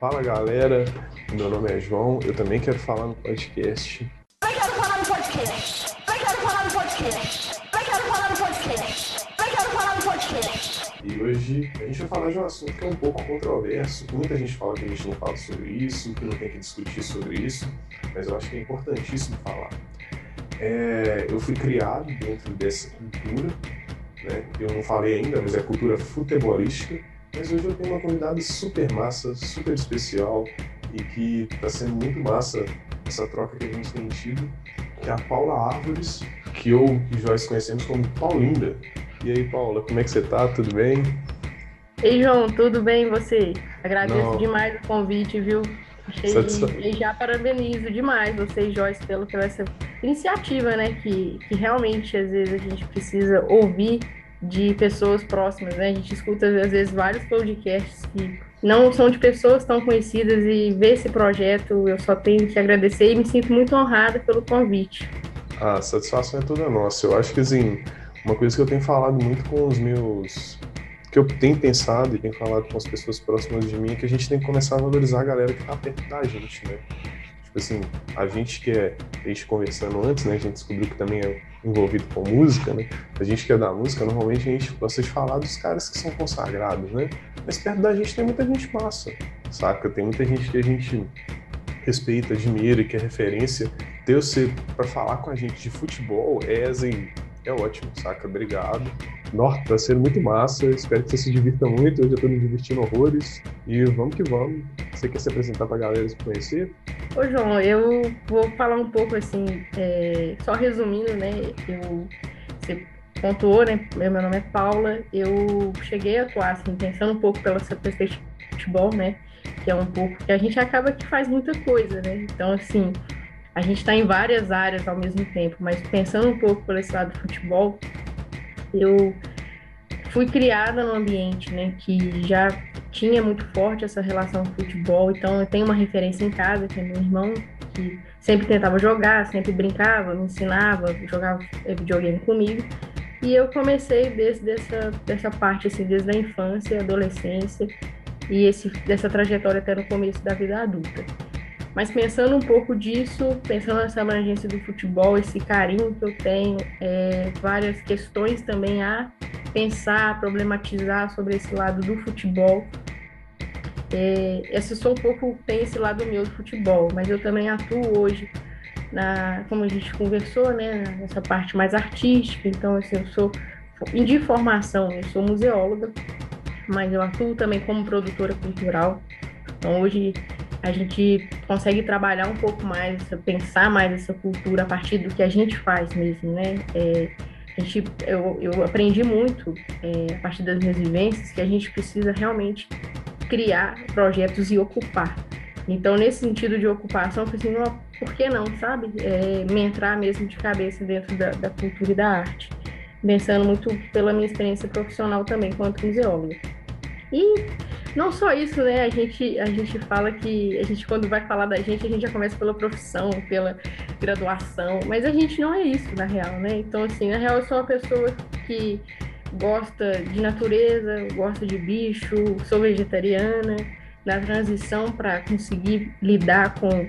Fala galera, meu nome é João, eu também quero falar no podcast. Eu quero falar no podcast. Eu quero falar no podcast. Eu quero falar no podcast. Eu quero falar no podcast. E hoje a gente vai falar de um assunto que é um pouco controverso. Muita gente fala que a gente não fala sobre isso, que não tem que discutir sobre isso, mas eu acho que é importantíssimo falar. É, eu fui criado dentro dessa cultura, né? eu não falei ainda, mas é cultura futebolística mas hoje eu tenho uma convidada super massa, super especial e que está sendo muito massa essa troca que a gente tem tido, que é a Paula Árvores, que eu e Joyce conhecemos como Paulinda. E aí, Paula, como é que você tá? Tudo bem? Ei, João, tudo bem e você? Agradeço Não. demais o convite, viu? Achei, e já parabenizo demais você e Joyce pelo, pela essa iniciativa, né? Que, que realmente às vezes a gente precisa ouvir de pessoas próximas, né? A gente escuta às vezes vários podcasts que não são de pessoas tão conhecidas e ver esse projeto eu só tenho que agradecer e me sinto muito honrada pelo convite. A satisfação é toda nossa. Eu acho que assim, uma coisa que eu tenho falado muito com os meus que eu tenho pensado e tenho falado com as pessoas próximas de mim é que a gente tem que começar a valorizar a galera que tá perto da gente, né? Tipo assim, a gente que é, a gente conversando antes, né, a gente descobriu que também é envolvido com música, né? A gente que é da música, normalmente a gente gosta de falar dos caras que são consagrados, né? Mas perto da gente tem muita gente massa, saca? Tem muita gente que a gente respeita, admira que é referência. Ter você para falar com a gente de futebol é assim, é ótimo, saca? Obrigado. Nossa, tá sendo muito massa. Espero que você se divirta muito. Eu já tô me divertindo horrores. E vamos que vamos. Você quer se apresentar pra galera se conhecer? Ô, João, eu vou falar um pouco assim, é, só resumindo, né? Eu, você pontuou, né? Meu nome é Paula. Eu cheguei a atuar, assim, pensando um pouco pela essa perspectiva de futebol, né? Que é um pouco que a gente acaba que faz muita coisa, né? Então, assim, a gente está em várias áreas ao mesmo tempo, mas pensando um pouco por esse lado do futebol, eu fui criada num ambiente né, que já tinha muito forte essa relação com futebol, então eu tenho uma referência em casa, que é meu irmão, que sempre tentava jogar, sempre brincava, me ensinava, jogava videogame comigo. E eu comecei desde dessa, dessa parte, assim, desde a infância, adolescência, e esse, dessa trajetória até no começo da vida adulta. Mas pensando um pouco disso, pensando nessa abrangência do futebol, esse carinho que eu tenho, é, várias questões também a pensar, problematizar sobre esse lado do futebol. É, esse sou um pouco tem esse lado meu do futebol, mas eu também atuo hoje na, como a gente conversou, né, nessa parte mais artística. Então, assim, eu sou de formação, eu sou museóloga, mas eu atuo também como produtora cultural. Então, hoje a gente consegue trabalhar um pouco mais, pensar mais essa cultura a partir do que a gente faz mesmo, né? É, a gente, eu, eu aprendi muito é, a partir das minhas vivências que a gente precisa realmente criar projetos e ocupar. Então, nesse sentido de ocupação, eu pensei, assim, por que não, sabe? É, me entrar mesmo de cabeça dentro da, da cultura e da arte. Pensando muito pela minha experiência profissional também, quanto museóloga. E não só isso, né? A gente, a gente fala que a gente, quando vai falar da gente, a gente já começa pela profissão, pela graduação, mas a gente não é isso, na real, né? Então, assim, na real, eu sou uma pessoa que gosta de natureza, gosta de bicho, sou vegetariana, na transição para conseguir lidar com,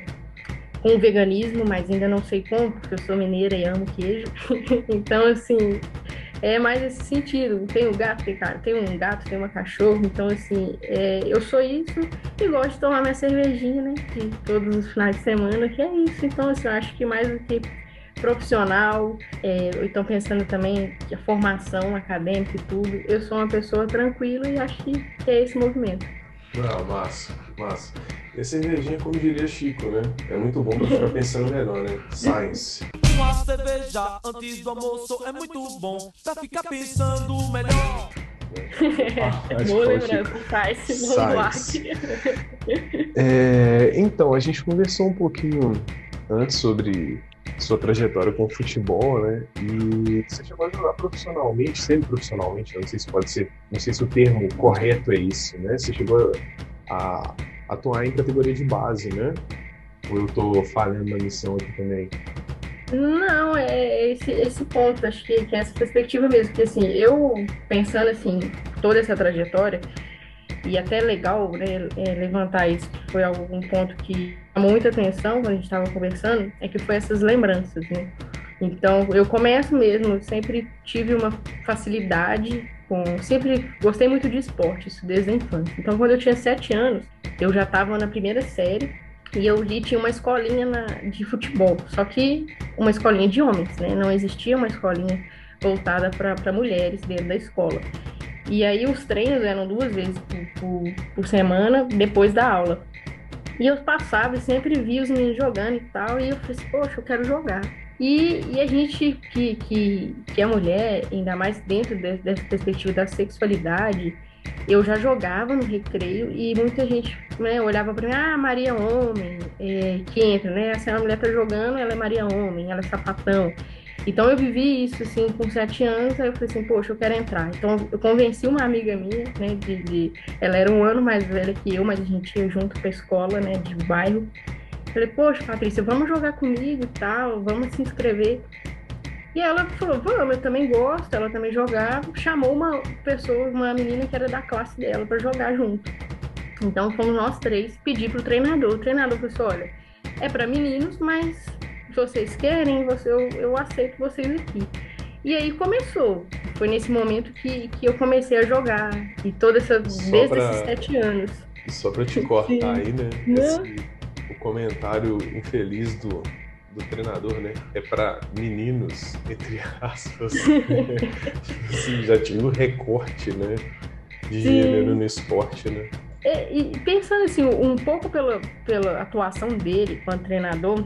com o veganismo, mas ainda não sei como, porque eu sou mineira e amo queijo. então, assim, é mais esse sentido. Tem um gato, tem, tem um gato, tem uma cachorro, então assim, é, eu sou isso e gosto de tomar minha cervejinha, né? De todos os finais de semana, que é isso. Então, assim, eu acho que mais do que profissional, é, então pensando também a formação acadêmica e tudo, eu sou uma pessoa tranquila e acho que é esse movimento. Não, massa, massa. E a cervejinha, como diria Chico, né? É muito bom pra ficar pensando melhor, né? Science. Uma cerveja antes do almoço é muito bom pra ficar pensando melhor. Ah, Boa lembrança, Science, é, Então, a gente conversou um pouquinho antes sobre sua trajetória com o futebol, né? E você chegou a jogar profissionalmente, semi-profissionalmente, não sei se pode ser, não sei se o termo correto é isso, né? Você chegou a atuar em categoria de base, né? Ou eu tô falhando na missão aqui também? Não, é esse, esse ponto, acho que, que é essa perspectiva mesmo, que assim, eu pensando assim, toda essa trajetória, e até é legal né, é, levantar isso, que foi algum ponto que chamou muita atenção quando a gente estava conversando, é que foi essas lembranças, né? Então, eu começo mesmo, sempre tive uma facilidade com. Sempre gostei muito de esporte, isso desde a infância. Então, quando eu tinha sete anos, eu já estava na primeira série e eu li tinha uma escolinha na, de futebol, só que uma escolinha de homens, né? Não existia uma escolinha voltada para mulheres dentro da escola. E aí os treinos eram duas vezes por, por, por, semana, depois da aula. E eu passava e sempre via os meninos jogando e tal, e eu falei assim, poxa, eu quero jogar. E, e a gente que, que, que é mulher, ainda mais dentro de, dessa perspectiva da sexualidade, eu já jogava no recreio e muita gente né, olhava para mim, ah, Maria Homem, é, que entra, né? Se a mulher tá jogando, ela é Maria Homem, ela é sapatão. Então eu vivi isso assim com sete anos, aí eu falei assim, poxa, eu quero entrar. Então eu convenci uma amiga minha, né, de, de... ela era um ano mais velha que eu, mas a gente ia junto pra escola, né, de bairro. Falei, poxa, Patrícia, vamos jogar comigo e tal, vamos se inscrever. E ela falou, vamos, eu também gosto, ela também jogava, chamou uma pessoa, uma menina que era da classe dela para jogar junto. Então fomos nós três pedir pro treinador. O treinador falou assim, olha, é para meninos, mas se vocês querem, você, eu, eu aceito vocês aqui. E aí começou. Foi nesse momento que, que eu comecei a jogar. E toda essa, desde pra... esses sete anos. Só para te cortar aí, né? Esse, o comentário infeliz do, do treinador, né? É para meninos, entre aspas. assim, já tinha um recorte, né? De Sim. gênero no esporte, né? E, e, pensando assim, um pouco pela, pela atuação dele como treinador,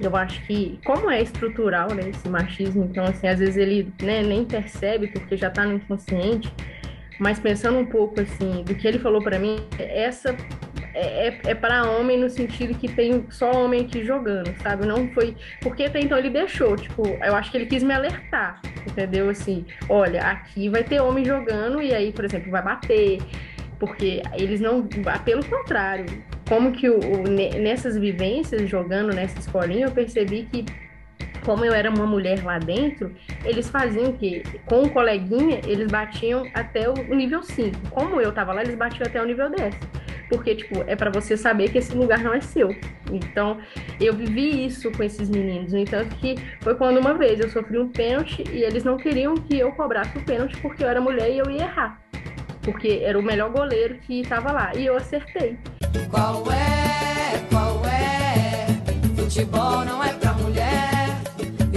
eu acho que, como é estrutural, né, esse machismo, então, assim, às vezes ele né, nem percebe porque já está no inconsciente, mas pensando um pouco, assim, do que ele falou para mim, essa é, é, é para homem no sentido que tem só homem aqui jogando, sabe? Não foi. Porque até então ele deixou, tipo, eu acho que ele quis me alertar, entendeu? Assim, olha, aqui vai ter homem jogando e aí, por exemplo, vai bater. Porque eles não. Pelo contrário, como que o, o, nessas vivências, jogando nessa escolinha, eu percebi que, como eu era uma mulher lá dentro, eles faziam que, com o coleguinha, eles batiam até o nível 5. Como eu tava lá, eles batiam até o nível 10. Porque, tipo, é para você saber que esse lugar não é seu. Então, eu vivi isso com esses meninos. No entanto, que foi quando uma vez eu sofri um pênalti e eles não queriam que eu cobrasse o pênalti porque eu era mulher e eu ia errar. Porque era o melhor goleiro que estava lá. E eu acertei. Qual é? Qual é? Futebol não é.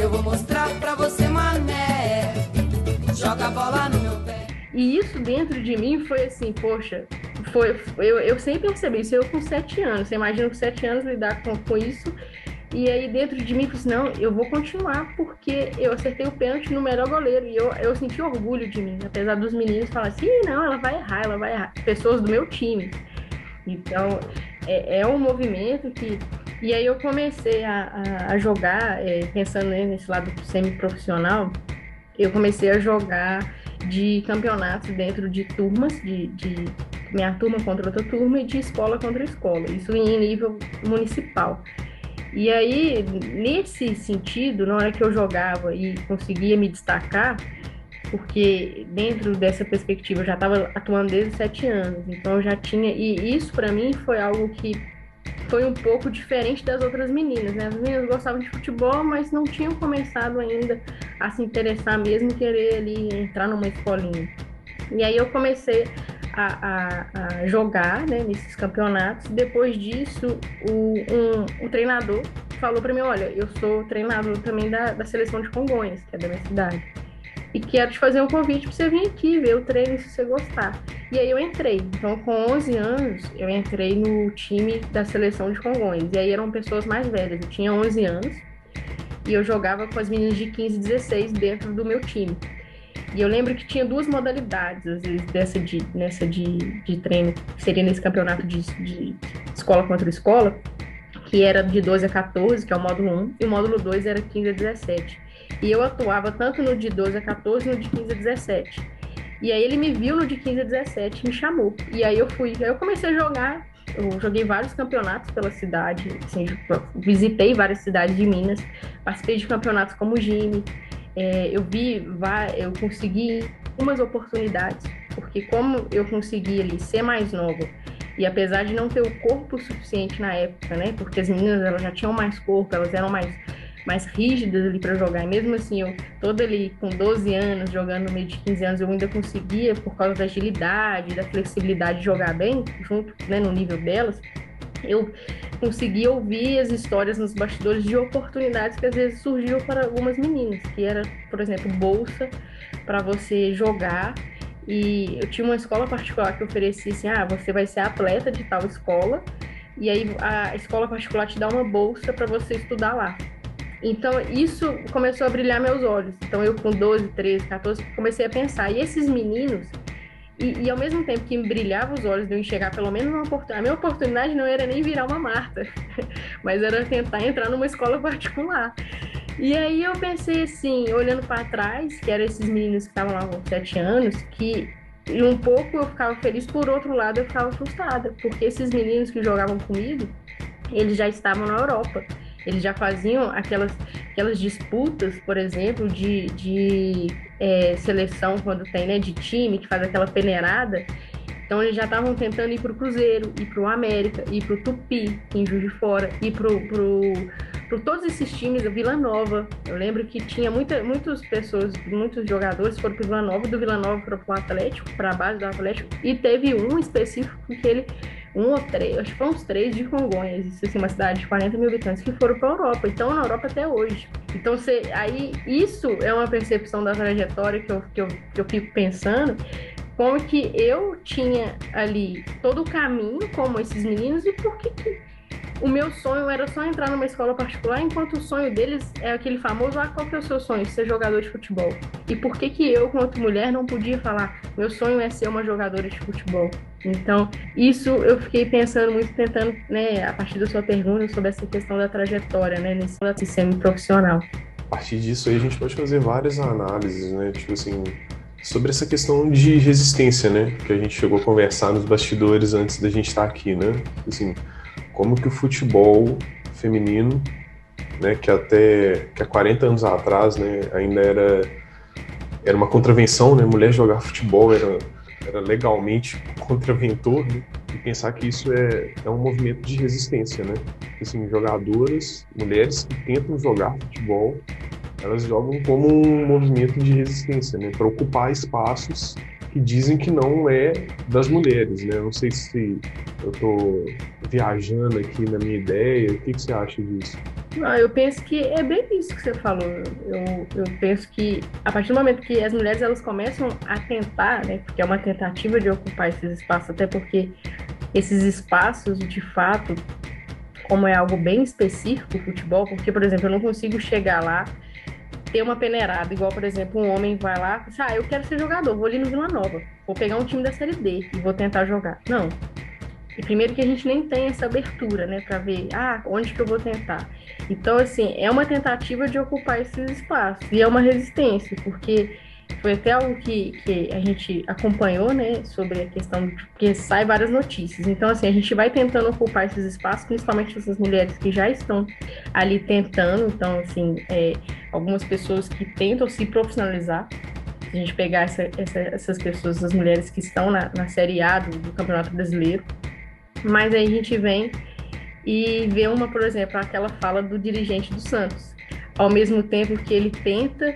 Eu vou mostrar pra você, mané. Joga a bola no meu pé. E isso dentro de mim foi assim, poxa, foi, eu, eu sempre percebi isso, eu com sete anos. Você imagina com sete anos lidar com, com isso. E aí dentro de mim, eu falei assim, não, eu vou continuar porque eu acertei o pênalti no melhor goleiro. E eu, eu senti orgulho de mim, apesar dos meninos falarem assim, não, ela vai errar, ela vai errar. Pessoas do meu time. Então, é, é um movimento que. E aí eu comecei a, a, jogar, é, pensando né, nesse lado semi-profissional, eu comecei a jogar de campeonatos dentro de turmas, de, de minha turma contra outra turma e de escola contra escola, isso em nível municipal. E aí, nesse sentido, na hora que eu jogava e conseguia me destacar, porque dentro dessa perspectiva eu já estava atuando desde sete anos, então eu já tinha e isso para mim foi algo que foi um pouco diferente das outras meninas, né? As meninas gostavam de futebol, mas não tinham começado ainda a se interessar mesmo, querer ali entrar numa escolinha. E aí eu comecei a, a, a jogar né, nesses campeonatos. Depois disso, o, um, treinador falou para mim: Olha, eu sou treinador também da, da seleção de Congonhas, que é da minha cidade e quero te fazer um convite para você vir aqui ver o treino se você gostar. E aí eu entrei. Então, com 11 anos, eu entrei no time da seleção de Congonhas. E aí eram pessoas mais velhas. Eu tinha 11 anos e eu jogava com as meninas de 15 e 16 dentro do meu time. E eu lembro que tinha duas modalidades, às vezes, dessa de, nessa de, de treino, que seria nesse campeonato de, de escola contra escola, que era de 12 a 14, que é o módulo 1, e o módulo 2 era 15 a 17. E eu atuava tanto no de 12 a 14 e no de 15 a 17. E aí ele me viu no de 15 a 17 me chamou. E aí eu fui, aí eu comecei a jogar. Eu joguei vários campeonatos pela cidade, assim, visitei várias cidades de Minas, participei de campeonatos como o Gine. É, eu vi, eu consegui umas oportunidades porque como eu consegui ali ser mais nova, e apesar de não ter o corpo suficiente na época, né? Porque as meninas elas já tinham mais corpo, elas eram mais mais rígidas ali para jogar. E mesmo assim, eu toda ali com 12 anos, jogando no meio de 15 anos, eu ainda conseguia, por causa da agilidade, da flexibilidade, jogar bem, junto né, no nível delas. Eu conseguia ouvir as histórias nos bastidores de oportunidades que às vezes surgiam para algumas meninas, que era, por exemplo, bolsa para você jogar. E eu tinha uma escola particular que oferecia assim: ah, você vai ser atleta de tal escola, e aí a escola particular te dá uma bolsa para você estudar lá. Então, isso começou a brilhar meus olhos. Então, eu com 12, 13, 14, comecei a pensar. E esses meninos, e, e ao mesmo tempo que me brilhava os olhos de eu enxergar pelo menos uma oportunidade, a minha oportunidade não era nem virar uma Marta, mas era tentar entrar numa escola particular. E aí eu pensei assim, olhando para trás, que eram esses meninos que estavam lá com 7 anos, que um pouco eu ficava feliz, por outro lado eu ficava frustrada, porque esses meninos que jogavam comigo, eles já estavam na Europa. Eles já faziam aquelas, aquelas disputas, por exemplo, de, de é, seleção quando tem, né, de time, que faz aquela peneirada. Então eles já estavam tentando ir para o Cruzeiro, ir para o América, ir para o Tupi, em Juiz de Fora, ir para pro, todos esses times, o Vila Nova. Eu lembro que tinha muita, muitas pessoas, muitos jogadores foram para o Vila Nova, do Vila Nova para o Atlético, para a base do Atlético, e teve um específico que ele um ou três, acho que foram uns três de Congonhas, isso assim, uma cidade de 40 mil habitantes que foram para a Europa, então na Europa até hoje. Então, você, aí, isso é uma percepção da trajetória que eu, que eu, que eu fico pensando, como que eu tinha ali todo o caminho como esses meninos e por que, que o meu sonho era só entrar numa escola particular, enquanto o sonho deles é aquele famoso, ah, qual que é o seu sonho? Ser jogador de futebol. E por que que eu, quanto mulher, não podia falar, meu sonho é ser uma jogadora de futebol? Então, isso eu fiquei pensando muito, tentando, né, a partir da sua pergunta sobre essa questão da trajetória, né, nesse semi-profissional. A partir disso aí a gente pode fazer várias análises, né, tipo assim, sobre essa questão de resistência, né, que a gente chegou a conversar nos bastidores antes da gente estar aqui, né, assim, como que o futebol feminino, né, que até que há 40 anos atrás, né, ainda era era uma contravenção, né, mulher jogar futebol era era legalmente contraventor, né, e pensar que isso é, é um movimento de resistência, né, assim, jogadoras, mulheres que tentam jogar futebol, elas jogam como um movimento de resistência, né, para ocupar espaços que dizem que não é das mulheres, né? Não sei se eu estou viajando aqui na minha ideia. O que, que você acha disso? Não, eu penso que é bem isso que você falou. Eu, eu penso que a partir do momento que as mulheres elas começam a tentar, né, porque é uma tentativa de ocupar esses espaços, até porque esses espaços, de fato, como é algo bem específico o futebol, porque, por exemplo, eu não consigo chegar lá ter uma peneirada, igual, por exemplo, um homem vai lá e fala, ah, eu quero ser jogador, vou ali no Vila Nova, vou pegar um time da Série D e vou tentar jogar. Não. E primeiro que a gente nem tem essa abertura, né, para ver, ah, onde que eu vou tentar. Então, assim, é uma tentativa de ocupar esses espaços e é uma resistência, porque foi até algo que, que a gente acompanhou, né, sobre a questão de que sai várias notícias. Então, assim, a gente vai tentando ocupar esses espaços, principalmente essas mulheres que já estão ali tentando. Então, assim, é, algumas pessoas que tentam se profissionalizar. Se a gente pegar essa, essa, essas pessoas, essas mulheres que estão na, na Série A do, do Campeonato Brasileiro. Mas aí a gente vem e vê uma, por exemplo, aquela fala do dirigente do Santos. Ao mesmo tempo que ele tenta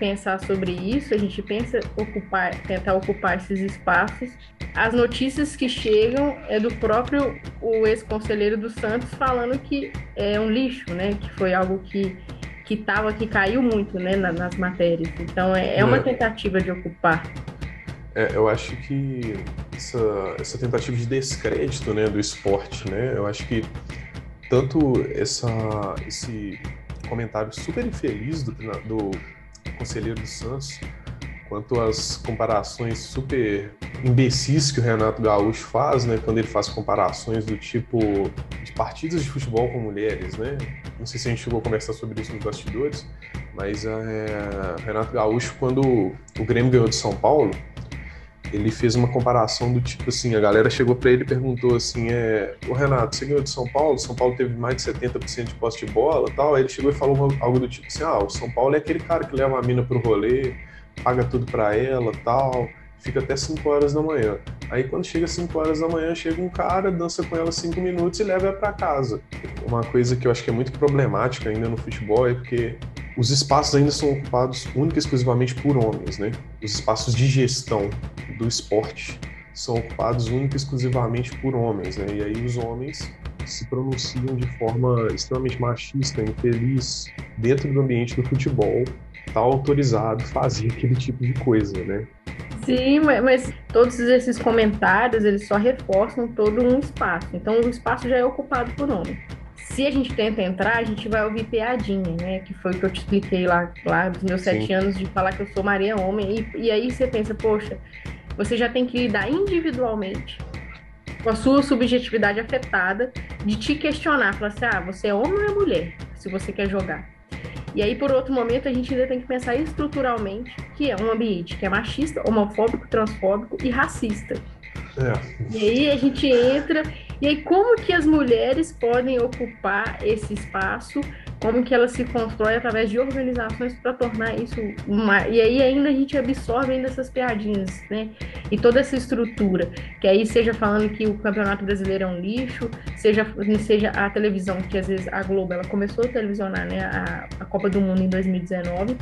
pensar sobre isso, a gente pensa ocupar, tentar ocupar esses espaços. As notícias que chegam é do próprio o ex-conselheiro do Santos falando que é um lixo, né? Que foi algo que que tava que caiu muito, né, nas matérias. Então é, é uma é. tentativa de ocupar. É, eu acho que essa, essa tentativa de descrédito, né, do esporte, né, eu acho que tanto essa, esse comentário super infeliz do, do conselheiro do Santos, quanto às comparações super imbecis que o Renato Gaúcho faz, né, quando ele faz comparações do tipo de partidas de futebol com mulheres, né? Não sei se a gente chegou a conversar sobre isso nos bastidores, mas é, Renato Gaúcho, quando o Grêmio ganhou de São Paulo, ele fez uma comparação do tipo assim, a galera chegou para ele e perguntou assim, é, o Renato, você ganhou de São Paulo, São Paulo teve mais de 70% de posse de bola tal, aí ele chegou e falou algo do tipo assim, ah, o São Paulo é aquele cara que leva a mina pro rolê, paga tudo para ela tal, fica até 5 horas da manhã. Aí quando chega 5 horas da manhã, chega um cara, dança com ela 5 minutos e leva ela para casa. Uma coisa que eu acho que é muito problemática ainda no futebol é porque os espaços ainda são ocupados única e exclusivamente por homens, né? Os espaços de gestão do esporte são ocupados única e exclusivamente por homens, né? E aí os homens se pronunciam de forma extremamente machista, infeliz, dentro do ambiente do futebol, tá autorizado fazer aquele tipo de coisa, né? Sim, mas todos esses comentários, eles só reforçam todo um espaço. Então, o espaço já é ocupado por homem. Se a gente tenta entrar, a gente vai ouvir piadinha, né? Que foi o que eu te expliquei lá, lá dos meus Sim. sete anos, de falar que eu sou Maria Homem. E, e aí você pensa, poxa, você já tem que lidar individualmente com a sua subjetividade afetada, de te questionar, falar assim, ah, você é homem ou é mulher, se você quer jogar. E aí, por outro momento, a gente ainda tem que pensar estruturalmente que é um ambiente que é machista, homofóbico, transfóbico e racista. É. E aí a gente entra, e aí como que as mulheres podem ocupar esse espaço? Como que ela se constrói através de organizações para tornar isso uma... e aí ainda a gente absorve ainda essas piadinhas, né? E toda essa estrutura, que aí seja falando que o Campeonato Brasileiro é um lixo, seja seja a televisão, que às vezes a Globo ela começou a televisionar, né, a, a Copa do Mundo em 2019,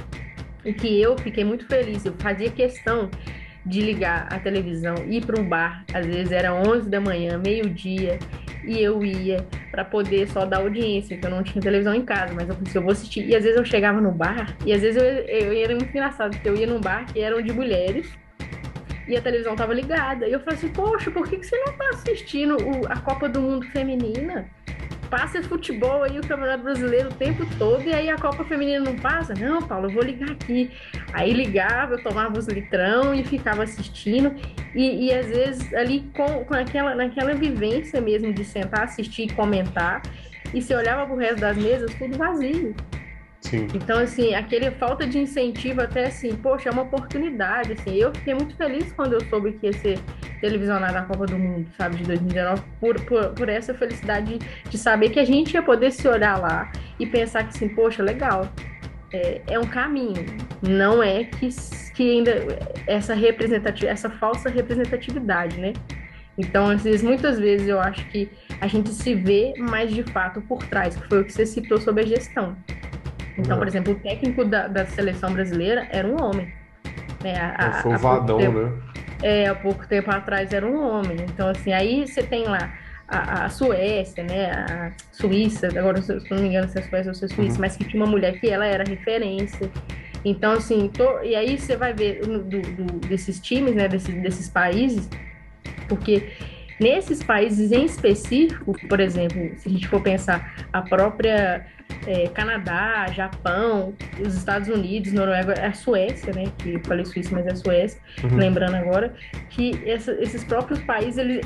e que eu fiquei muito feliz, eu fazia questão de ligar a televisão, ir para um bar, às vezes era 11 da manhã, meio-dia, e eu ia para poder só dar audiência, porque eu não tinha televisão em casa, mas eu pensei, eu vou assistir. E às vezes eu chegava no bar, e às vezes eu, eu, eu era muito engraçado, porque eu ia num bar que eram de mulheres, e a televisão tava ligada. E eu falei assim, poxa, por que, que você não tá assistindo o, a Copa do Mundo Feminina? Passa futebol aí, o Campeonato Brasileiro o tempo todo, e aí a Copa Feminina não passa? Não, Paulo, eu vou ligar aqui. Aí ligava, eu tomava os litrão e ficava assistindo, e, e às vezes ali com, com aquela, naquela vivência mesmo de sentar, assistir e comentar, e você olhava pro resto das mesas, tudo vazio. Sim. Então, assim, aquele falta de incentivo até assim, poxa, é uma oportunidade, assim. Eu fiquei muito feliz quando eu soube que ia ser televisionada a Copa do Mundo, sabe, de 2019, por, por, por essa felicidade de, de saber que a gente ia poder se olhar lá e pensar que, assim, poxa, legal, é, é, um caminho. Não é que, que ainda essa representatividade, essa falsa representatividade, né? Então, às vezes, muitas vezes eu acho que a gente se vê mais de fato por trás, que foi o que você citou sobre a gestão. Então, por exemplo, o técnico da, da seleção brasileira era um homem. Né? A, foi o Vadão, tempo, né? É, há pouco tempo atrás era um homem. Então, assim, aí você tem lá a, a, Suécia, né, a Suíça, agora se não me engano se é Suécia ou se é Suíça, uhum. mas que tinha uma mulher que ela era referência. Então, assim, tô, e aí você vai ver do, do, desses times, né, desses, desses países, porque nesses países em específico, por exemplo, se a gente for pensar a própria é, Canadá, Japão, os Estados Unidos, Noruega, a Suécia, né? Que eu falei Suíça, mas é Suécia, uhum. lembrando agora, que essa, esses próprios países, eles,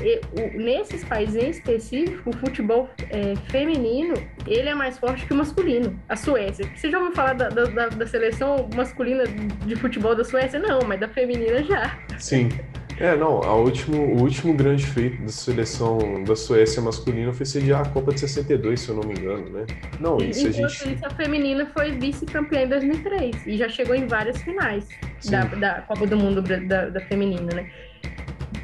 nesses países em específico, o futebol é, feminino, ele é mais forte que o masculino. A Suécia. Você já ouviu falar da, da, da seleção masculina de futebol da Suécia? Não, mas da feminina já. Sim. É, não, a último, o último grande feito da seleção da Suécia masculina foi sediar a Copa de 62, se eu não me engano, né? Não, isso a gente... A feminina foi vice-campeã em 2003 e já chegou em várias finais da, da, Copa do Mundo da, da, feminina, né?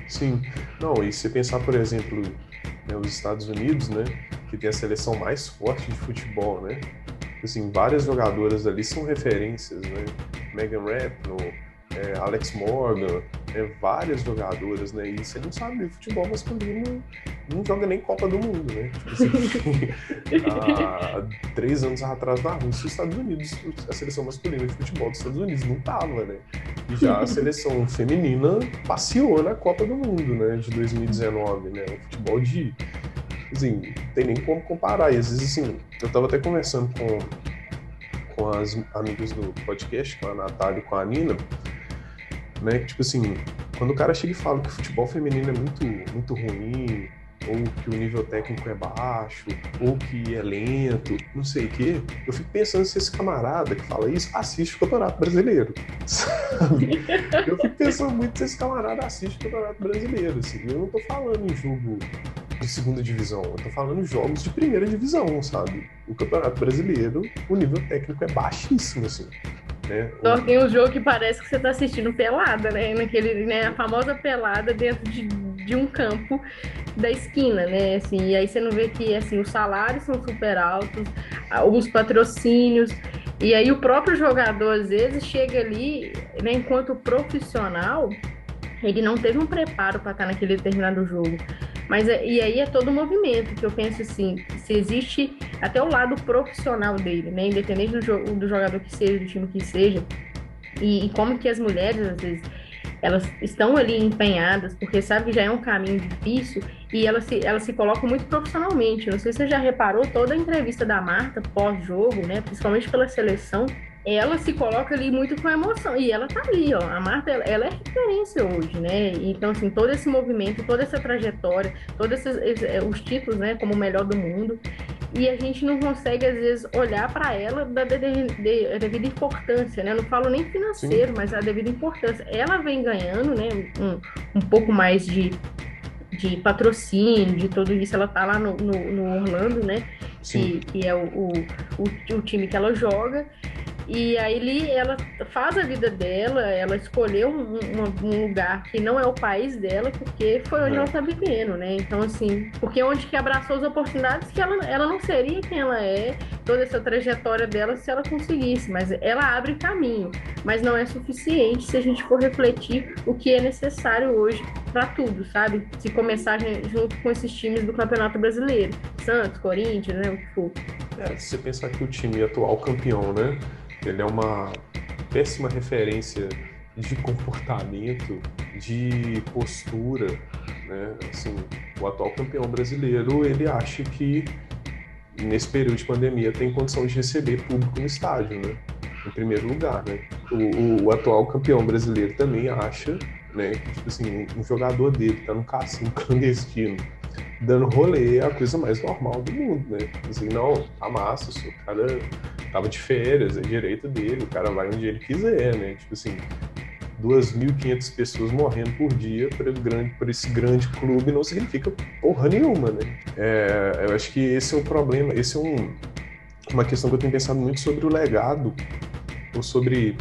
Sim, não, e se pensar, por exemplo, né, os Estados Unidos, né, que tem a seleção mais forte de futebol, né? Assim, várias jogadoras ali são referências, né? Megan Rapinoe, é, Alex Morgan, é, várias jogadoras, né? E você não sabe, futebol masculino não joga nem Copa do Mundo, né? Tipo assim, há três anos atrás na Rússia, os Estados Unidos, a seleção masculina de futebol dos Estados Unidos não tava, né? E já a seleção feminina passeou na Copa do Mundo, né? De 2019, né? O futebol de. Assim, não tem nem como comparar. E às vezes, assim, eu tava até conversando com, com as amigas do podcast, com a Natália e com a Nina né? Tipo assim, quando o cara chega e fala que o futebol feminino é muito, muito ruim, ou que o nível técnico é baixo, ou que é lento, não sei o quê, eu fico pensando se esse camarada que fala isso assiste o Campeonato Brasileiro, sabe? Eu fico pensando muito se esse camarada assiste o Campeonato Brasileiro, assim. Eu não tô falando em jogo de segunda divisão, eu tô falando em jogos de primeira divisão, sabe? O Campeonato Brasileiro, o nível técnico é baixíssimo, assim. Né? Tem um jogo que parece que você está assistindo pelada, né? Naquele, né? A famosa pelada dentro de, de um campo da esquina, né? Assim, e aí você não vê que assim, os salários são super altos, os patrocínios, e aí o próprio jogador, às vezes, chega ali, né, enquanto profissional, ele não teve um preparo para estar naquele determinado jogo. Mas é, e aí é todo o movimento que eu penso assim, se existe até o lado profissional dele, né? Independente do, jo do jogador que seja, do time que seja, e, e, como que as mulheres, às vezes, elas estão ali empenhadas, porque sabe que já é um caminho difícil, e elas se, elas se colocam muito profissionalmente. Não sei se você já reparou toda a entrevista da Marta pós-jogo, né? Principalmente pela seleção, ela se coloca ali muito com emoção. E ela tá ali, ó. A Marta, ela, ela é referência hoje, né? Então, assim, todo esse movimento, toda essa trajetória, todos esses, é, os títulos, né, como o melhor do mundo. E a gente não consegue, às vezes, olhar para ela da de, de, devida importância, né? Eu não falo nem financeiro, Sim. mas a devida importância. Ela vem ganhando, né, um, um pouco mais de, de patrocínio, de tudo isso. Ela tá lá no, no, no Orlando, né? Que, que, é o, o, o, o time que ela joga. E aí ela faz a vida dela, ela escolheu um, um, lugar que não é o país dela, porque foi onde é. ela está vivendo, né? Então, assim, porque onde que abraçou as oportunidades que ela, ela não seria quem ela é, toda essa trajetória dela se ela conseguisse, mas ela abre caminho, mas não é suficiente se a gente for refletir o que é necessário hoje para tudo, sabe? Se começar junto com esses times do Campeonato Brasileiro, Santos, Corinthians, né, o que for. É, se você pensar que o time atual campeão, né? Ele é uma péssima referência de comportamento, de postura, né? Assim, o atual campeão brasileiro, ele acha que nesse período de pandemia tem condição de receber público no estádio, né? Em primeiro lugar, né? O, o, o atual campeão brasileiro também acha, né? Tipo assim, um jogador dele tá no cassino clandestino dando rolê é a coisa mais normal do mundo, né? Assim, não, tá massa, o cara tava de férias, é direito dele, o cara vai onde ele quiser, né? Tipo assim, 2.500 pessoas morrendo por dia para grande, esse grande clube não significa porra nenhuma, né? É, eu acho que esse é o problema, esse é um, uma questão que eu tenho pensado muito sobre o legado, ou sobre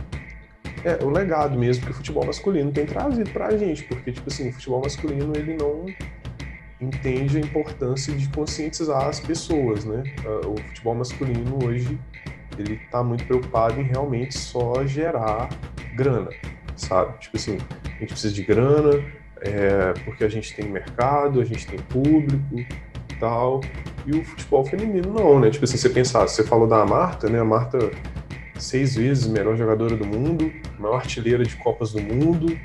é, o legado mesmo que o futebol masculino tem trazido para a gente, porque, tipo assim, o futebol masculino, ele não entende a importância de conscientizar as pessoas, né? O futebol masculino hoje ele está muito preocupado em realmente só gerar grana, sabe? Tipo assim, a gente precisa de grana é, porque a gente tem mercado, a gente tem público e tal. E o futebol feminino não, né? Tipo assim, você pensar, você falou da Marta, né? A Marta seis vezes melhor jogadora do mundo, maior artilheira de Copas do Mundo,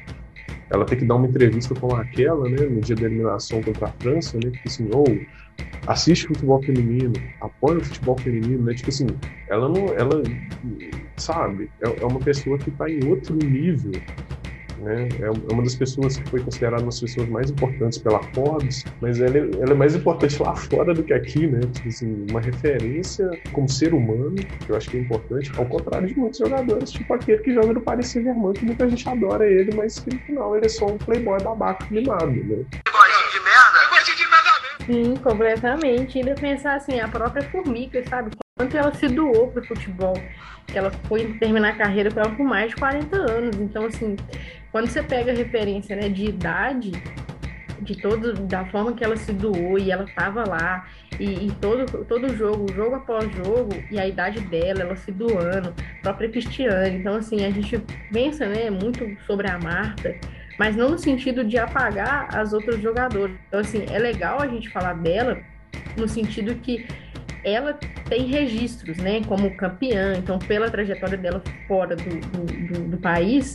ela tem que dar uma entrevista com aquela, né, no dia da eliminação contra a França, né, que assim, ou oh, assiste futebol feminino, apoia o futebol feminino, né, tipo assim, ela não, ela, sabe, é, é uma pessoa que está em outro nível né? É, é uma das pessoas que foi considerada uma das pessoas mais importantes pela Forbes, mas ela é, ela é mais importante lá fora do que aqui, né? Tipo assim, uma referência como ser humano, que eu acho que é importante, ao contrário de muitos jogadores, tipo aquele que joga no Paris Saint-Germain, que muita gente adora ele, mas que no final ele é só um playboy babaca mimado, né? de merda? de merda Sim, completamente. Ainda pensar assim, a própria Formiga, sabe? Quanto ela se doou pro futebol. Ela foi terminar a carreira com ela por mais de 40 anos. Então, assim, quando você pega a referência né, de idade, de todo, da forma que ela se doou e ela estava lá, e, e, todo, todo jogo, jogo após jogo, e a idade dela, ela se doando, própria Cristiane. Então, assim, a gente pensa né, muito sobre a Marta, mas não no sentido de apagar as outras jogadoras. Então, assim, é legal a gente falar dela no sentido que ela tem registros, né, como campeã, então pela trajetória dela fora do, do, do, do país,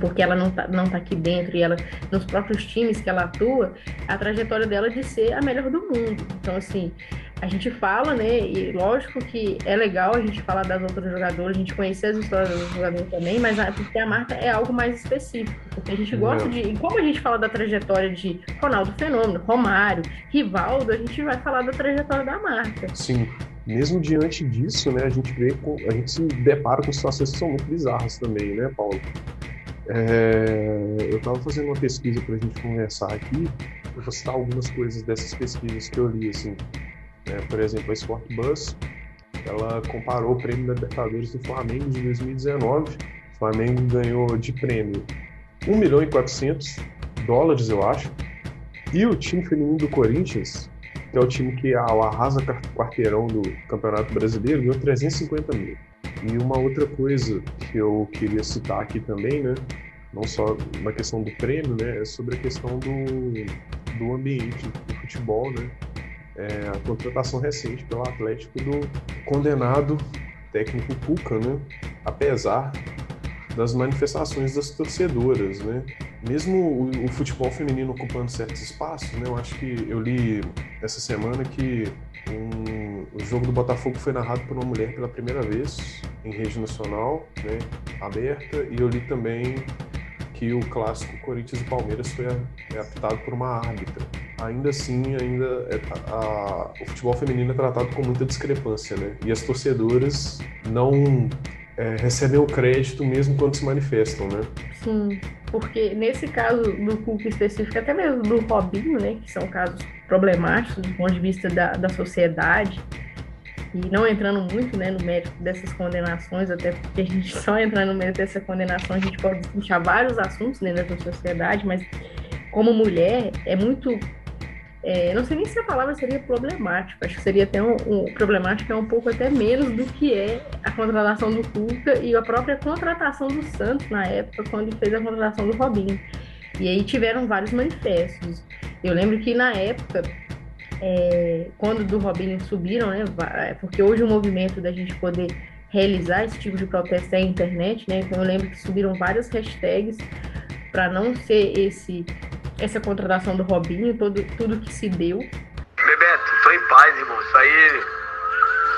porque ela não tá, não tá aqui dentro e ela nos próprios times que ela atua, a trajetória dela de ser a melhor do mundo. Então, assim, a gente fala, né? E lógico que é legal a gente falar das outras jogadoras, a gente conhecer as histórias dos jogadores também, mas a, porque a marca é algo mais específico. Porque a gente gosta de. E como a gente fala da trajetória de Ronaldo Fenômeno, Romário, Rivaldo, a gente vai falar da trajetória da marca. Sim mesmo diante disso, né, a gente vê a gente se depara com situações que são muito bizarras também, né, Paulo? É, eu estava fazendo uma pesquisa para a gente conversar aqui, eu vou citar algumas coisas dessas pesquisas que eu li, assim, é, por exemplo, a Sport Bus, ela comparou o prêmio da Libertadores do Flamengo de 2019. O Flamengo ganhou de prêmio 1 milhão e 400 dólares, eu acho. E o time feminino do Corinthians, que é o time que arrasa quarteirão do Campeonato Brasileiro, ganhou 350 mil. E uma outra coisa que eu queria citar aqui também, né? Não só na questão do prêmio, né? É sobre a questão do, do ambiente do futebol, né? É, a contratação recente pelo Atlético do condenado técnico Cuca, né? Apesar das manifestações das torcedoras, né? Mesmo o, o, futebol feminino ocupando certos espaços, né? Eu acho que eu li essa semana que um, o jogo do Botafogo foi narrado por uma mulher pela primeira vez em rede nacional, né? Aberta, e eu li também que o clássico Corinthians e Palmeiras foi é apitado por uma árbitra. Ainda assim, ainda é, a, a, o futebol feminino é tratado com muita discrepância, né? E as torcedoras não é, recebem o crédito mesmo quando se manifestam, né? Sim, porque nesse caso do Cuca específico, até mesmo do Robinho, né, que são casos problemáticos do ponto de vista da, da sociedade, e não entrando muito né, no mérito dessas condenações, até porque a gente só entrando no mérito dessa condenação, a gente pode puxar vários assuntos dentro da sociedade, mas como mulher é muito é, não sei nem se a palavra seria problemático, acho que seria até um, um problemático é um pouco até menos do que é a contratação do Cuca e a própria contratação do Santos na época, quando fez a contratação do Robinho. E aí tiveram vários manifestos. Eu lembro que na época, é, quando do Robinho subiram, né, porque hoje o movimento da gente poder realizar esse tipo de protesto é a internet, né, então eu lembro que subiram várias hashtags para não ser esse essa contratação do Robinho, todo, tudo que se deu. Bebeto, tô em paz, irmão. Isso aí,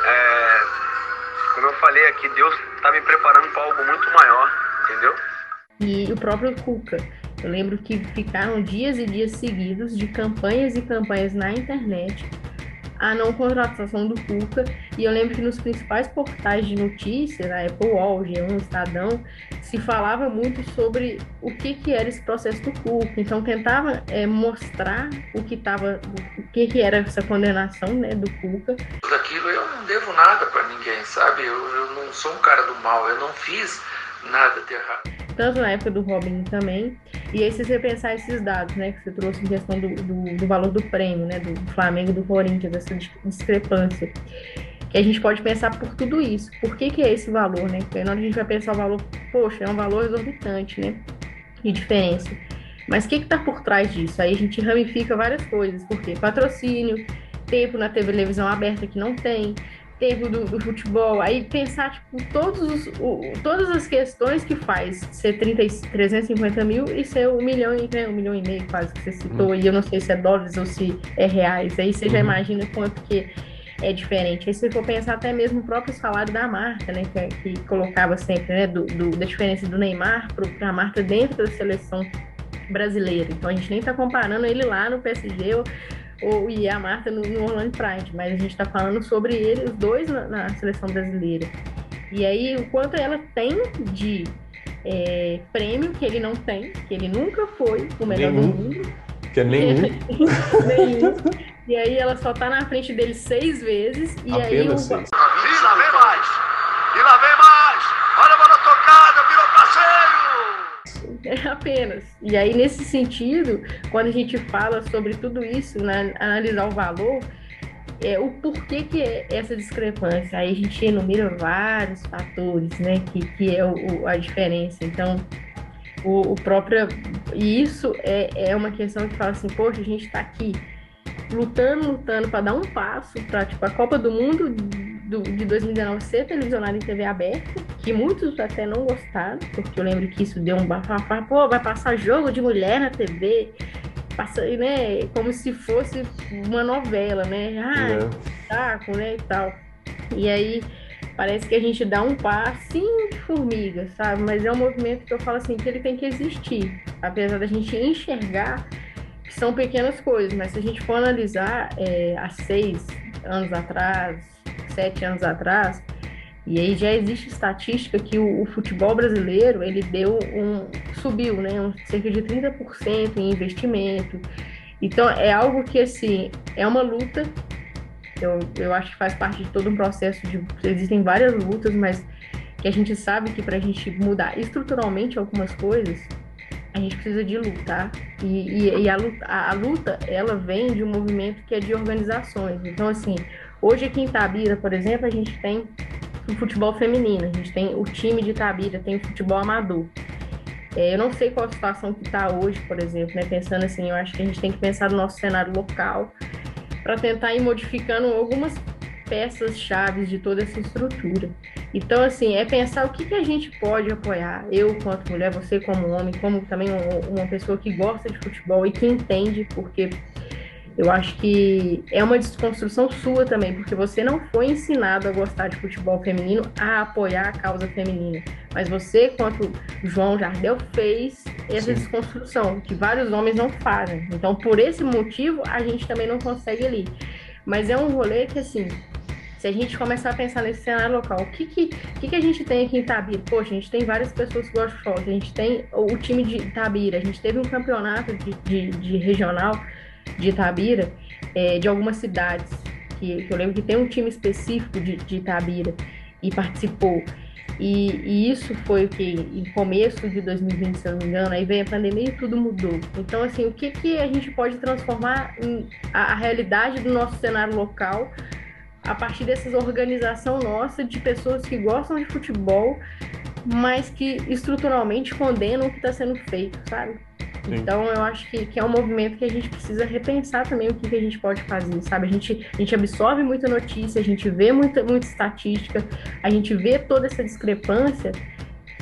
é, como eu falei aqui, Deus tá me preparando para algo muito maior, entendeu? E o próprio Cuca. Eu lembro que ficaram dias e dias seguidos de campanhas e campanhas na internet a não contratação do Cuca. E eu lembro que nos principais portais de notícias, a Apple Wall, G1, Estadão, se falava muito sobre o que, que era esse processo do Cuca. Então tentava é, mostrar o que estava, o que, que era essa condenação né, do Cuca. Daquilo eu não devo nada para ninguém, sabe? Eu, eu não sou um cara do mal, eu não fiz nada de errado tanto na época do Robin também. E aí, se você pensar esses dados, né, que você trouxe em questão do, do, do valor do prêmio, né, do Flamengo e do Corinthians, essa discrepância, que a gente pode pensar por tudo isso. Por que, que é esse valor, né? Porque na hora a gente vai pensar o valor, poxa, é um valor exorbitante, né? De diferença. Mas o que está por trás disso? Aí a gente ramifica várias coisas, porque patrocínio, tempo na televisão aberta que não tem, tempo do, do, futebol, aí pensar, tipo, todos os, o, todas as questões que faz ser 30, 350 mil e ser um milhão, e, né, um milhão e meio quase que você citou, uhum. e eu não sei se é dólares ou se é reais, aí você uhum. já imagina quanto que é diferente. Aí se for pensar até mesmo o próprio salário da marca, né, que, é, que colocava sempre, né, do, do da diferença do Neymar para a marca dentro da seleção brasileira. Então a gente nem está comparando ele lá no PSG ou ou, e a Marta no, no Orlando Pride, mas a gente está falando sobre ele, os dois na, na, seleção brasileira. E aí, o quanto ela tem de é, prêmio que ele não tem, que ele nunca foi o melhor nenhum. do mundo. Que é nenhum. nenhum. E aí ela só tá na frente dele seis vezes. E Apenas aí o... seis. E lá vem mais! E lá vem mais! Olha a bola tocada, virou passeio! É apenas. E aí, nesse sentido, quando a gente fala sobre tudo isso, né, analisar o valor, é, o porquê que é essa discrepância. Aí a gente enumera vários fatores, né, que, que é o, a diferença. Então, o, o próprio. E isso é, é uma questão que fala assim, poxa, a gente está aqui lutando, lutando para dar um passo para tipo, a Copa do Mundo do, de 2019 ser televisionada em TV aberta, que muitos até não gostaram, porque eu lembro que isso deu um bafafá, pô, vai passar jogo de mulher na TV, passa, né, como se fosse uma novela, né, ah, é. saco, né, e tal. E aí parece que a gente dá um passinho de formiga, sabe? Mas é um movimento que eu falo assim, que ele tem que existir, apesar da gente enxergar que são pequenas coisas, mas se a gente for analisar é, há seis anos atrás, sete anos atrás, e aí já existe estatística que o, o futebol brasileiro ele deu um subiu, né, um, cerca de 30% em investimento. Então é algo que assim é uma luta Eu, eu acho que faz parte de todo um processo de. Existem várias lutas, mas que a gente sabe que para a gente mudar estruturalmente algumas coisas, a gente precisa de lutar. E, e, e a, luta, a, a, luta, ela vem de um movimento que é de organizações. Então, assim, hoje aqui em Tabira, por exemplo, a gente tem o futebol feminino, a gente tem o time de Tabira, tem o futebol amador. É, eu não sei qual a situação que está hoje, por exemplo, né? Pensando assim, eu acho que a gente tem que pensar no nosso cenário local para tentar ir modificando algumas peças chaves de toda essa estrutura. Então, assim, é pensar o que, que a gente pode apoiar, eu quanto mulher, você como homem, como também uma pessoa que gosta de futebol e que entende, porque eu acho que é uma desconstrução sua também, porque você não foi ensinado a gostar de futebol feminino, a apoiar a causa feminina. Mas você, quanto João Jardel, fez essa Sim. desconstrução, que vários homens não fazem. Então, por esse motivo, a gente também não consegue ali. Mas é um rolê que, assim, se a gente começar a pensar nesse cenário local, o que, que, que, que a gente tem aqui em Tabira? Poxa, a gente tem várias pessoas que gostam de futebol, a gente tem o time de Tabira, a gente teve um campeonato de, de, de regional de Itabira, é, de algumas cidades, que, que, eu lembro que tem um time específico de, de Itabira e participou. E, e, isso foi o que, em começo de 2020, se eu não me engano, aí veio a pandemia e tudo mudou. Então, assim, o que, que a gente pode transformar a, a realidade do nosso cenário local a partir dessas organização nossa de pessoas que gostam de futebol, mas que estruturalmente condenam o que está sendo feito, sabe? Sim. Então eu acho que, que é um movimento que a gente precisa repensar também o que, que a gente pode fazer, sabe? A gente, a gente absorve muita notícia, a gente vê muita, muita estatística, a gente vê toda essa discrepância,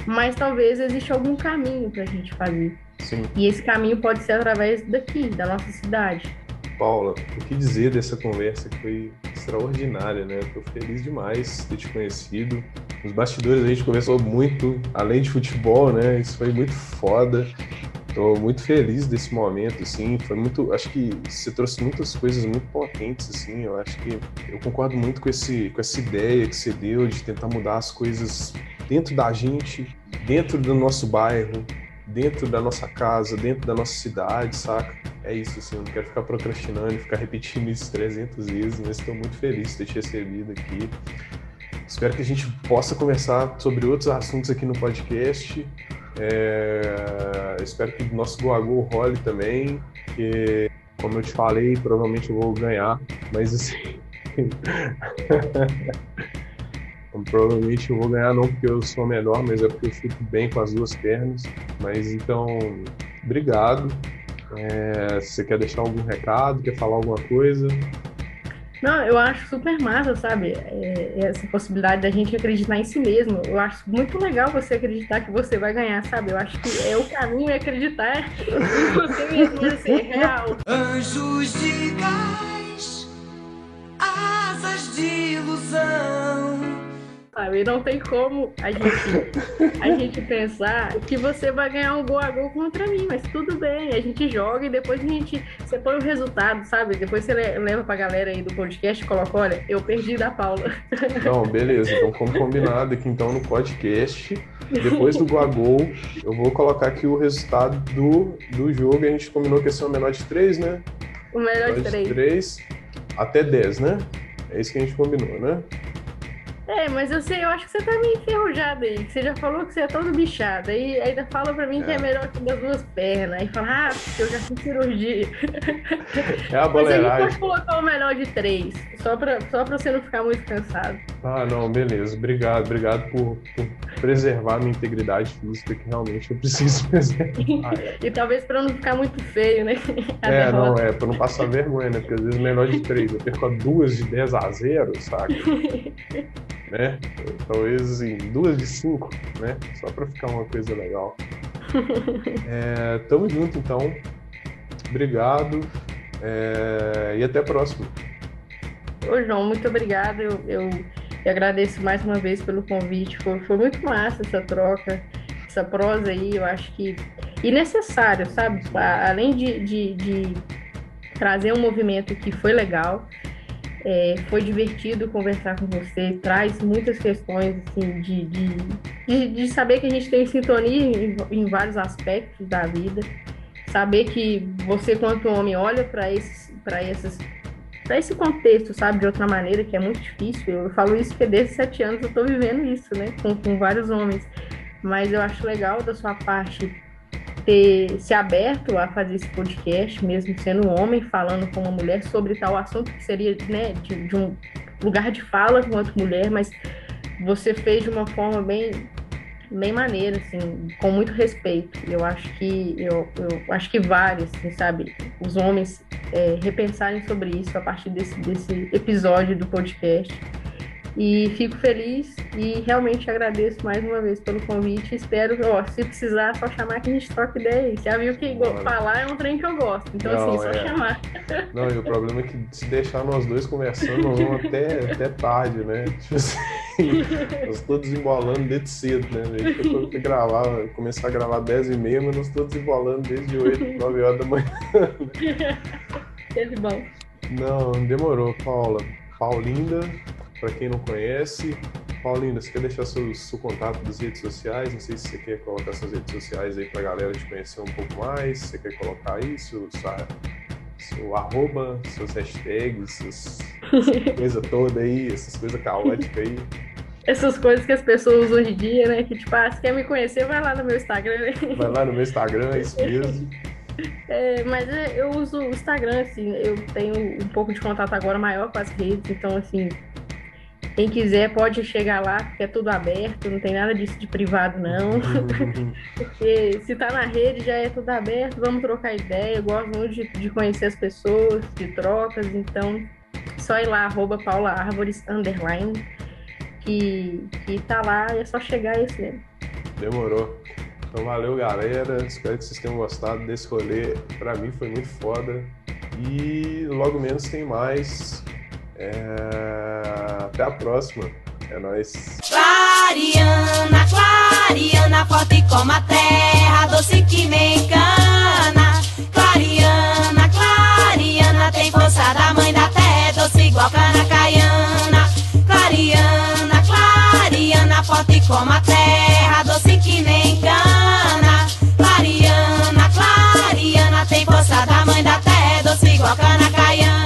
mas talvez exista algum caminho para a gente fazer. Sim. E esse caminho pode ser através daqui, da nossa cidade. Paula, o que dizer dessa conversa que foi extraordinária, né? Estou feliz demais de ter te conhecido. Nos bastidores a gente conversou muito, além de futebol, né? Isso foi muito foda. Estou muito feliz desse momento, assim, foi muito, acho que você trouxe muitas coisas muito potentes, assim, eu acho que eu concordo muito com, esse, com essa ideia que você deu de tentar mudar as coisas dentro da gente, dentro do nosso bairro, dentro da nossa casa, dentro da nossa cidade, saca? É isso, assim, eu não quero ficar procrastinando e ficar repetindo isso 300 vezes, mas estou muito feliz de ter te recebido aqui. Espero que a gente possa conversar sobre outros assuntos aqui no podcast. É, espero que o nosso Goagol role também, que, como eu te falei, provavelmente eu vou ganhar, mas assim. provavelmente eu vou ganhar não porque eu sou melhor, mas é porque eu chuto bem com as duas pernas. Mas então, obrigado. É, se você quer deixar algum recado, quer falar alguma coisa, não, eu acho super massa, sabe? É, essa possibilidade da gente acreditar em si mesmo. Eu acho muito legal você acreditar que você vai ganhar, sabe? Eu acho que é o caminho é acreditar em você mesmo, ser real. Anjos de gás, asas de ilusão sabe? Não tem como a gente, a gente pensar que você vai ganhar um gol a gol contra mim, mas tudo bem, a gente joga e depois a gente, você põe o resultado, sabe? Depois você leva pra galera aí do podcast e coloca, olha, eu perdi da Paula. Não, beleza, então como combinado aqui então no podcast, depois do gol a gol, eu vou colocar aqui o resultado do, do jogo, a gente combinou que ia ser o menor de três, né? O melhor de três. de três até 10, né? É isso que a gente combinou, né? É, mas eu sei, eu acho que você tá meio enferrujado aí. Você já falou que você é todo bichado. Aí ainda fala pra mim é. que é melhor que das duas pernas. Aí fala, ah, eu já fiz cirurgia. É a boleiragem. Mas a gente pode colocar o melhor de três. Só pra, só pra você não ficar muito cansado. Ah, não, beleza. Obrigado. Obrigado por, por preservar a minha integridade física, que realmente eu preciso preservar. e talvez pra não ficar muito feio, né? A é, derrota. não, é, pra não passar vergonha, né? Porque às vezes melhor de três. Eu perco a duas de 10 a 0, saca? né? Talvez assim, duas de cinco, né? Só para ficar uma coisa legal. é, tamo junto então. Obrigado é, e até a próxima. Ô João, muito obrigado. Eu, eu, eu, agradeço mais uma vez pelo convite. Foi, foi muito massa essa troca, essa prosa aí. Eu acho que e necessário, sabe? Além de, de, de trazer um movimento que foi legal, é, foi divertido conversar com você, traz muitas questões assim, de, de, de, de saber que a gente tem sintonia em, em, vários aspectos da vida, saber que você, quanto homem, olha para esses, essas para esse contexto, sabe, de outra maneira, que é muito difícil. Eu falo isso porque desde sete anos eu estou vivendo isso, né, com, com vários homens. Mas eu acho legal da sua parte ter se aberto a fazer esse podcast, mesmo sendo um homem falando com uma mulher sobre tal assunto que seria, né, de, de um lugar de fala enquanto mulher, mas você fez de uma forma bem bem maneira, assim, com muito respeito. Eu acho que eu, eu acho que vale, assim, sabe, os homens é, repensarem sobre isso a partir desse, desse episódio do podcast. E fico feliz e realmente agradeço mais uma vez pelo convite. Espero, ó, se precisar, só chamar que a gente troca ideia aí. Já viu que Bora. falar é um trem que eu gosto. Então, Não, assim, só é... chamar. Não, e o problema é que se deixar nós dois conversando, nós vamos até, até tarde, né? Tipo assim, nós estou desembolando desde cedo, né? Gente foi gravar, começar a gravar 10 e meia, mas nós estamos desembolando desde 8, 9 horas da manhã. Teve bom. Não, demorou, Paula. Paulinda, para quem não conhece. Paulina, você quer deixar seu, seu contato das redes sociais? Não sei se você quer colocar suas redes sociais aí para a galera te conhecer um pouco mais. Você quer colocar isso, sua, seu arroba, seus hashtags, essas coisas todas aí, essas coisas caóticas aí. Essas coisas que as pessoas usam hoje em dia, né? Que tipo, ah, se quer me conhecer, vai lá no meu Instagram. Vai lá no meu Instagram, é isso mesmo. É, mas é, eu uso o Instagram, assim, eu tenho um pouco de contato agora maior com as redes, então, assim, quem quiser pode chegar lá, porque é tudo aberto, não tem nada disso de privado, não. porque se tá na rede já é tudo aberto, vamos trocar ideia. Eu gosto muito de, de conhecer as pessoas, de trocas, então só ir lá, arroba Paula Árvores, underline, que, que tá lá, é só chegar e mesmo. Demorou. Então valeu, galera. Espero que vocês tenham gostado desse rolê. Pra mim foi muito foda. E logo menos tem mais. É... Até a próxima. É nóis. Clariana, clariana, forte como a terra, doce que me engana. Clariana, clariana, tem força da mãe da terra, doce igual cana caiana. Clariana, clariana, forte como a terra, doce que me engana. Clariana, clariana, tem força da mãe da terra, doce igual cana caiana.